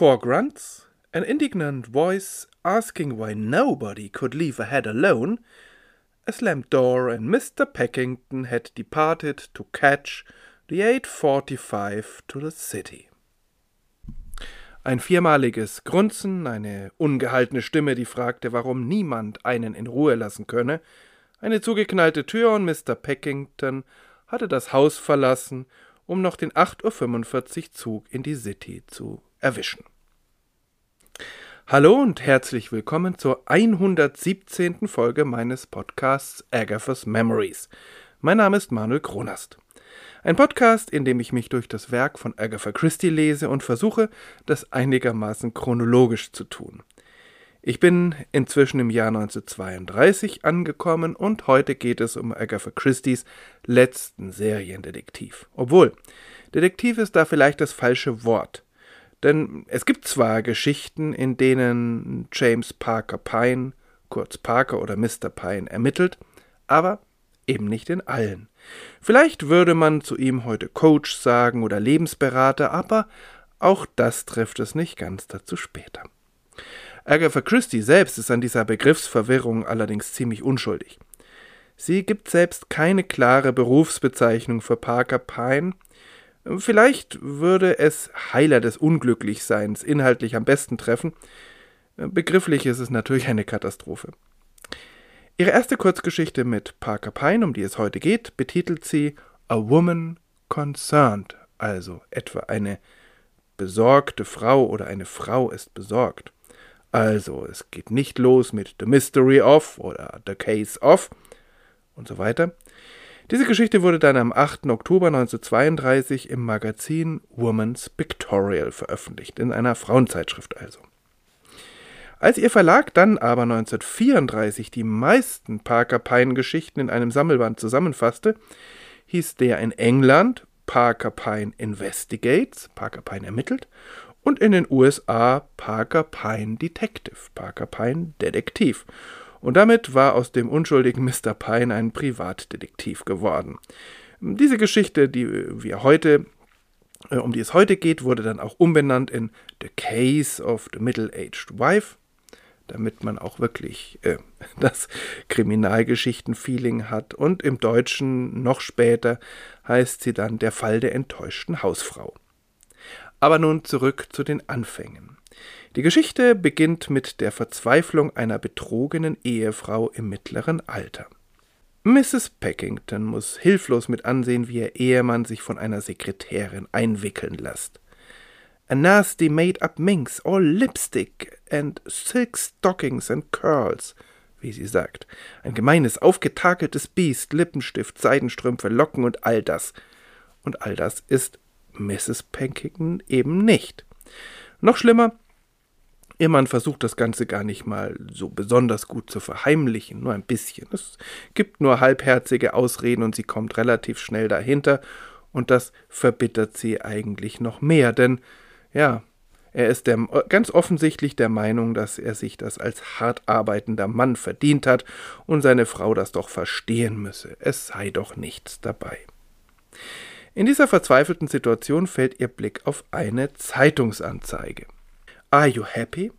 Four grunts, an indignant voice asking why nobody could leave a head alone, a slammed door, and Mr. Packington had departed to catch the 845 to the city. Ein viermaliges Grunzen, eine ungehaltene Stimme, die fragte, warum niemand einen in Ruhe lassen könne, eine zugeknallte Tür und Mr. Packington hatte das Haus verlassen, um noch den 8.45 Uhr Zug in die City zu erwischen. Hallo und herzlich willkommen zur 117. Folge meines Podcasts Agatha's Memories. Mein Name ist Manuel Kronast. Ein Podcast, in dem ich mich durch das Werk von Agatha Christie lese und versuche, das einigermaßen chronologisch zu tun. Ich bin inzwischen im Jahr 1932 angekommen und heute geht es um Agatha Christie's letzten Seriendetektiv. Obwohl, Detektiv ist da vielleicht das falsche Wort. Denn es gibt zwar Geschichten, in denen James Parker Pine, kurz Parker oder Mr. Pine, ermittelt, aber eben nicht in allen. Vielleicht würde man zu ihm heute Coach sagen oder Lebensberater, aber auch das trifft es nicht ganz dazu später. Agatha Christie selbst ist an dieser Begriffsverwirrung allerdings ziemlich unschuldig. Sie gibt selbst keine klare Berufsbezeichnung für Parker Pine. Vielleicht würde es Heiler des Unglücklichseins inhaltlich am besten treffen. Begrifflich ist es natürlich eine Katastrophe. Ihre erste Kurzgeschichte mit Parker Pine, um die es heute geht, betitelt sie A Woman Concerned, also etwa eine besorgte Frau oder eine Frau ist besorgt. Also, es geht nicht los mit The Mystery of oder The Case of und so weiter. Diese Geschichte wurde dann am 8. Oktober 1932 im Magazin Woman's Pictorial veröffentlicht, in einer Frauenzeitschrift also. Als ihr Verlag dann aber 1934 die meisten Parker Pine Geschichten in einem Sammelband zusammenfasste, hieß der in England Parker Pine Investigates, Parker Pine ermittelt, und in den USA Parker Pine Detective, Parker Pine Detektiv. Und damit war aus dem unschuldigen Mr. Pine ein Privatdetektiv geworden. Diese Geschichte, die wir heute, äh, um die es heute geht, wurde dann auch umbenannt in The Case of the Middle-Aged Wife, damit man auch wirklich äh, das Kriminalgeschichten-Feeling hat. Und im Deutschen noch später heißt sie dann Der Fall der enttäuschten Hausfrau. Aber nun zurück zu den Anfängen. Die Geschichte beginnt mit der Verzweiflung einer betrogenen Ehefrau im mittleren Alter. Mrs. Packington muss hilflos mit ansehen, wie ihr Ehemann sich von einer Sekretärin einwickeln lässt. A nasty made-up minx, all lipstick and silk stockings and curls, wie sie sagt. Ein gemeines, aufgetakeltes Biest, Lippenstift, Seidenstrümpfe, Locken und all das. Und all das ist Mrs. Pankington eben nicht. Noch schlimmer, ihr Mann versucht das Ganze gar nicht mal so besonders gut zu verheimlichen, nur ein bisschen. Es gibt nur halbherzige Ausreden und sie kommt relativ schnell dahinter und das verbittert sie eigentlich noch mehr, denn ja, er ist der, ganz offensichtlich der Meinung, dass er sich das als hart arbeitender Mann verdient hat und seine Frau das doch verstehen müsse. Es sei doch nichts dabei. In dieser verzweifelten Situation fällt ihr Blick auf eine Zeitungsanzeige. Are you happy?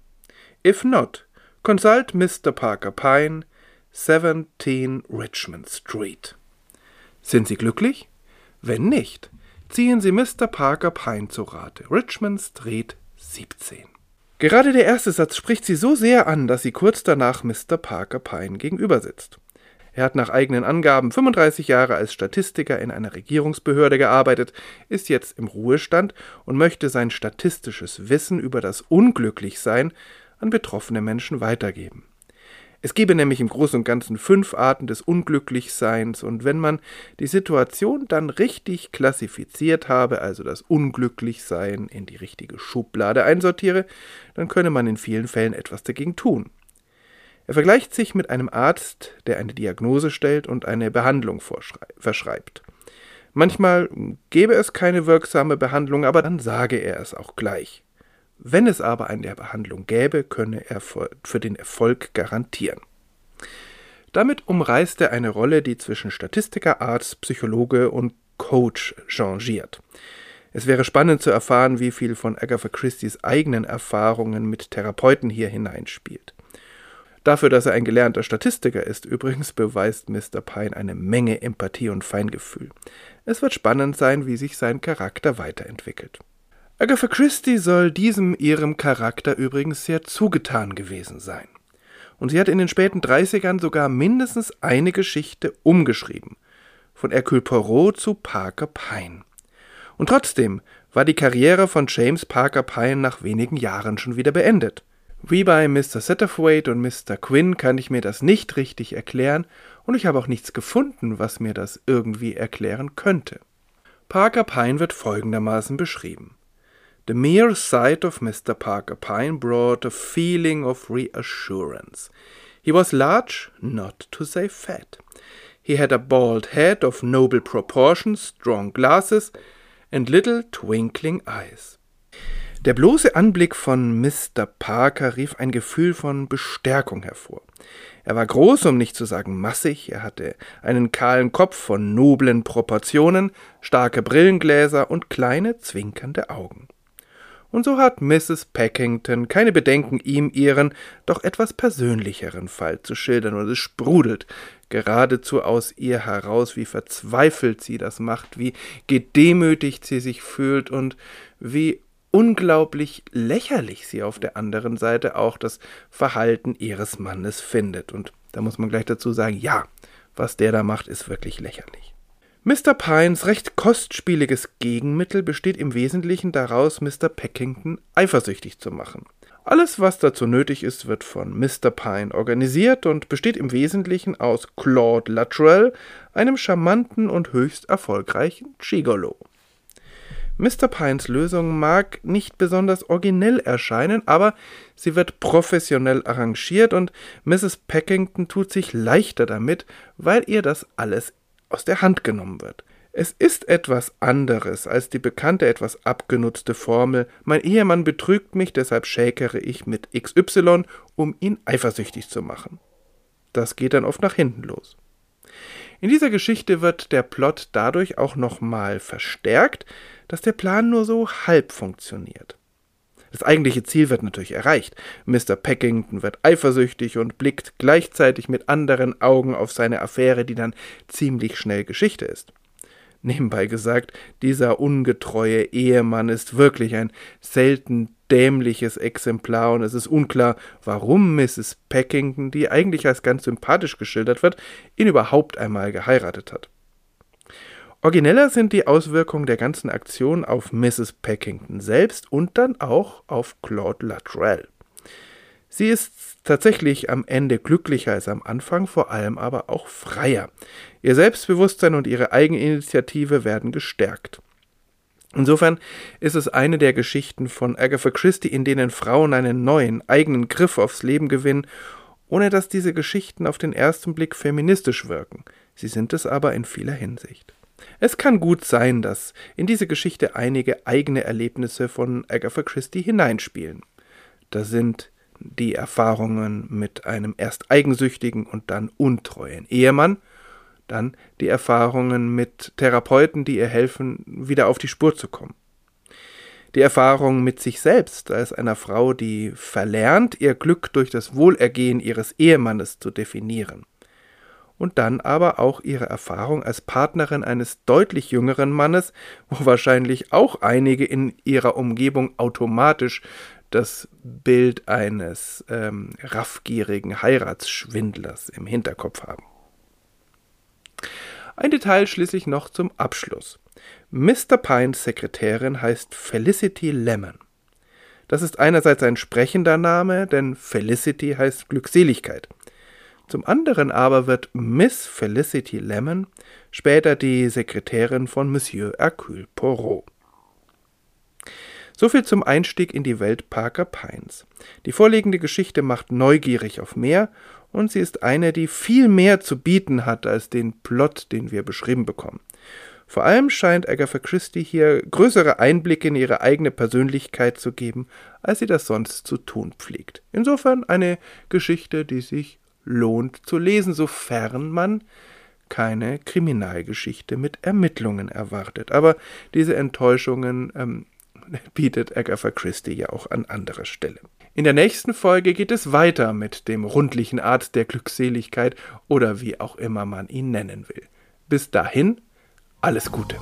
If not, consult Mr. Parker Pine, 17 Richmond Street. Sind Sie glücklich? Wenn nicht, ziehen Sie Mr. Parker Pine zu Rate. Richmond Street 17. Gerade der erste Satz spricht sie so sehr an, dass sie kurz danach Mr. Parker Pine gegenüber sitzt. Er hat nach eigenen Angaben 35 Jahre als Statistiker in einer Regierungsbehörde gearbeitet, ist jetzt im Ruhestand und möchte sein statistisches Wissen über das Unglücklichsein an betroffene Menschen weitergeben. Es gebe nämlich im Großen und Ganzen fünf Arten des Unglücklichseins, und wenn man die Situation dann richtig klassifiziert habe, also das Unglücklichsein in die richtige Schublade einsortiere, dann könne man in vielen Fällen etwas dagegen tun. Er vergleicht sich mit einem Arzt, der eine Diagnose stellt und eine Behandlung verschreibt. Manchmal gebe es keine wirksame Behandlung, aber dann sage er es auch gleich. Wenn es aber eine Behandlung gäbe, könne er für den Erfolg garantieren. Damit umreißt er eine Rolle, die zwischen Statistiker, Arzt, Psychologe und Coach changiert. Es wäre spannend zu erfahren, wie viel von Agatha Christie's eigenen Erfahrungen mit Therapeuten hier hineinspielt. Dafür, dass er ein gelernter Statistiker ist, übrigens beweist Mr. Pine eine Menge Empathie und Feingefühl. Es wird spannend sein, wie sich sein Charakter weiterentwickelt. Agatha Christie soll diesem ihrem Charakter übrigens sehr zugetan gewesen sein. Und sie hat in den späten 30ern sogar mindestens eine Geschichte umgeschrieben. Von Hercule Poirot zu Parker Pine. Und trotzdem war die Karriere von James Parker Pine nach wenigen Jahren schon wieder beendet. Wie bei Mr. Satterthwaite und Mr. Quinn kann ich mir das nicht richtig erklären und ich habe auch nichts gefunden, was mir das irgendwie erklären könnte. Parker Pine wird folgendermaßen beschrieben. The mere sight of Mr. Parker Pine brought a feeling of reassurance. He was large, not to say fat. He had a bald head of noble proportions, strong glasses, and little twinkling eyes. Der bloße Anblick von Mr. Parker rief ein Gefühl von Bestärkung hervor. Er war groß, um nicht zu sagen massig, er hatte einen kahlen Kopf von noblen Proportionen, starke Brillengläser und kleine, zwinkernde Augen. Und so hat Mrs. Packington keine Bedenken, ihm ihren doch etwas persönlicheren Fall zu schildern, und es sprudelt geradezu aus ihr heraus, wie verzweifelt sie das macht, wie gedemütigt sie sich fühlt und wie unglaublich lächerlich sie auf der anderen Seite auch das Verhalten ihres Mannes findet. Und da muss man gleich dazu sagen, ja, was der da macht, ist wirklich lächerlich. Mr. Pines recht kostspieliges Gegenmittel besteht im Wesentlichen daraus, Mr. Packington eifersüchtig zu machen. Alles, was dazu nötig ist, wird von Mr. Pine organisiert und besteht im Wesentlichen aus Claude Luttrell, einem charmanten und höchst erfolgreichen Gigolo. Mr. Pines Lösung mag nicht besonders originell erscheinen, aber sie wird professionell arrangiert und Mrs. Packington tut sich leichter damit, weil ihr das alles aus der Hand genommen wird. Es ist etwas anderes als die bekannte, etwas abgenutzte Formel Mein Ehemann betrügt mich, deshalb schäkere ich mit XY, um ihn eifersüchtig zu machen. Das geht dann oft nach hinten los. In dieser Geschichte wird der Plot dadurch auch nochmal verstärkt, dass der Plan nur so halb funktioniert. Das eigentliche Ziel wird natürlich erreicht. Mr. Packington wird eifersüchtig und blickt gleichzeitig mit anderen Augen auf seine Affäre, die dann ziemlich schnell Geschichte ist. Nebenbei gesagt, dieser ungetreue Ehemann ist wirklich ein selten dämliches Exemplar und es ist unklar, warum Mrs. Packington, die eigentlich als ganz sympathisch geschildert wird, ihn überhaupt einmal geheiratet hat. Origineller sind die Auswirkungen der ganzen Aktion auf Mrs. Packington selbst und dann auch auf Claude Luttrell. Sie ist tatsächlich am Ende glücklicher als am Anfang, vor allem aber auch freier. Ihr Selbstbewusstsein und ihre Eigeninitiative werden gestärkt. Insofern ist es eine der Geschichten von Agatha Christie, in denen Frauen einen neuen, eigenen Griff aufs Leben gewinnen, ohne dass diese Geschichten auf den ersten Blick feministisch wirken. Sie sind es aber in vieler Hinsicht. Es kann gut sein, dass in diese Geschichte einige eigene Erlebnisse von Agatha Christie hineinspielen. Da sind die Erfahrungen mit einem erst eigensüchtigen und dann untreuen Ehemann, dann die Erfahrungen mit Therapeuten, die ihr helfen, wieder auf die Spur zu kommen. Die Erfahrung mit sich selbst als einer Frau, die verlernt, ihr Glück durch das Wohlergehen ihres Ehemannes zu definieren und dann aber auch ihre Erfahrung als Partnerin eines deutlich jüngeren Mannes, wo wahrscheinlich auch einige in ihrer Umgebung automatisch das Bild eines ähm, raffgierigen Heiratsschwindlers im Hinterkopf haben. Ein Detail schließlich noch zum Abschluss. Mr. Pines Sekretärin heißt Felicity Lemon. Das ist einerseits ein sprechender Name, denn Felicity heißt Glückseligkeit. Zum anderen aber wird Miss Felicity Lemon später die Sekretärin von Monsieur Hercule Poirot. Soviel zum Einstieg in die Welt Parker Pines. Die vorliegende Geschichte macht neugierig auf mehr und sie ist eine, die viel mehr zu bieten hat als den Plot, den wir beschrieben bekommen. Vor allem scheint Agatha Christie hier größere Einblicke in ihre eigene Persönlichkeit zu geben, als sie das sonst zu tun pflegt. Insofern eine Geschichte, die sich lohnt zu lesen, sofern man keine Kriminalgeschichte mit Ermittlungen erwartet. Aber diese Enttäuschungen ähm, bietet Agatha Christie ja auch an anderer Stelle. In der nächsten Folge geht es weiter mit dem rundlichen Art der Glückseligkeit oder wie auch immer man ihn nennen will. Bis dahin, alles Gute.